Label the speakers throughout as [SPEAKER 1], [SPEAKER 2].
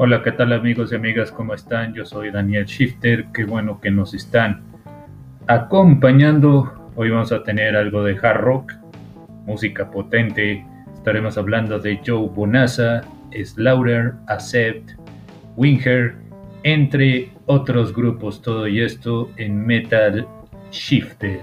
[SPEAKER 1] Hola, ¿qué tal amigos y amigas? ¿Cómo están? Yo soy Daniel Shifter, qué bueno que nos están acompañando. Hoy vamos a tener algo de hard rock, música potente. Estaremos hablando de Joe Bonazza, Slaughter, Accept, Winger, entre otros grupos. Todo y esto en Metal Shifter.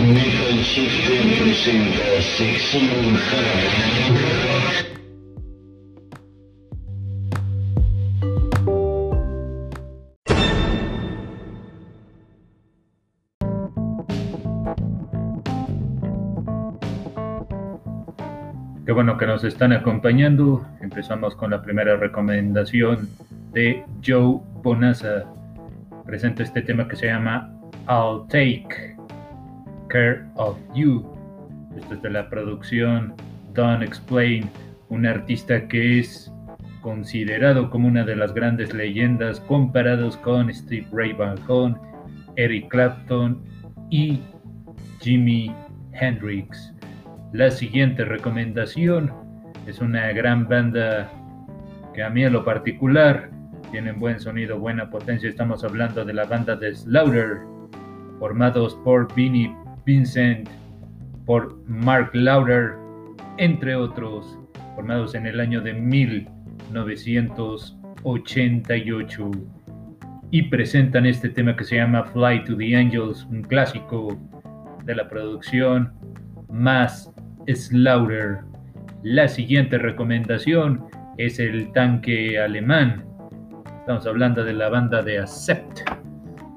[SPEAKER 2] Metal.
[SPEAKER 1] Qué bueno que nos están acompañando. Empezamos con la primera recomendación de Joe Bonazza. Presenta este tema que se llama I'll Take Care of You. Esto es de la producción Don't Explain, un artista que es considerado como una de las grandes leyendas comparados con Steve Ray Vaughan, Eric Clapton y Jimi Hendrix. La siguiente recomendación es una gran banda que a mí en lo particular tienen buen sonido, buena potencia. Estamos hablando de la banda de Slaughter, formados por Vinnie Vincent, por Mark Lauder, entre otros, formados en el año de 1988. Y presentan este tema que se llama Fly to the Angels, un clásico de la producción más Slaughter. La siguiente recomendación es el tanque alemán. Estamos hablando de la banda de Accept,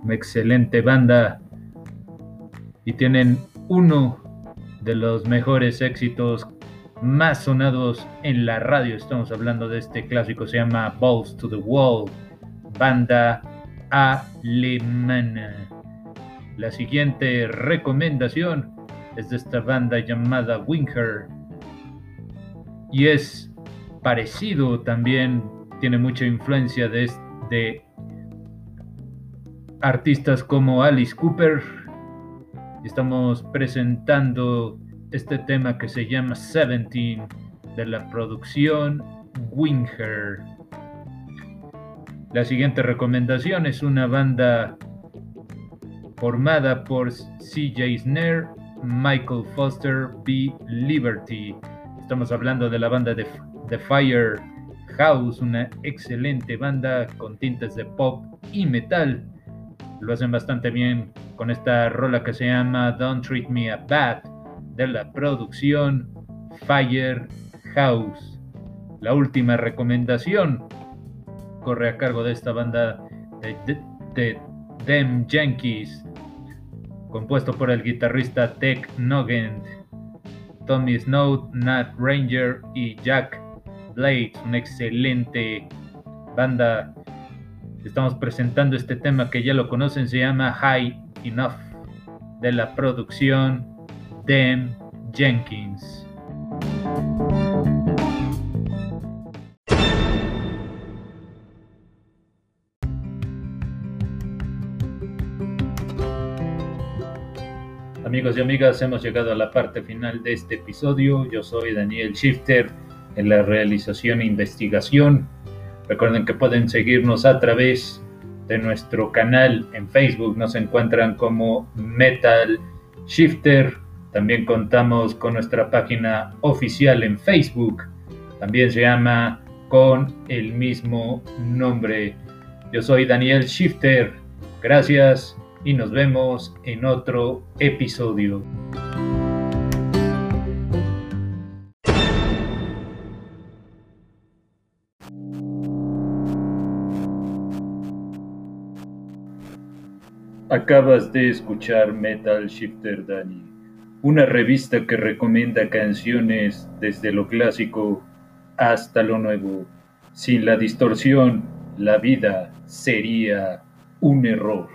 [SPEAKER 1] una excelente banda y tienen uno de los mejores éxitos más sonados en la radio. Estamos hablando de este clásico, se llama Balls to the Wall, banda alemana. La siguiente recomendación es de esta banda llamada Winger y es parecido también, tiene mucha influencia de, de artistas como Alice Cooper. Estamos presentando este tema que se llama Seventeen de la producción Winger. La siguiente recomendación es una banda formada por CJ Snare Michael Foster B. Liberty. Estamos hablando de la banda de The Fire House, una excelente banda con tintes de pop y metal. Lo hacen bastante bien con esta rola que se llama Don't Treat Me a Bad de la producción Fire House. La última recomendación corre a cargo de esta banda de, de, de Them Yankees compuesto por el guitarrista Tech Nogent, Tommy Snow, Nat Ranger y Jack Blades, una excelente banda. Estamos presentando este tema que ya lo conocen, se llama High Enough, de la producción Dem Jenkins. Amigos y amigas, hemos llegado a la parte final de este episodio. Yo soy Daniel Shifter en la realización e investigación. Recuerden que pueden seguirnos a través de nuestro canal en Facebook. Nos encuentran como Metal Shifter. También contamos con nuestra página oficial en Facebook. También se llama con el mismo nombre. Yo soy Daniel Shifter. Gracias y nos vemos en otro episodio. Acabas de escuchar Metal Shifter Danny, una revista que recomienda canciones desde lo clásico hasta lo nuevo. Sin la distorsión, la vida sería un error.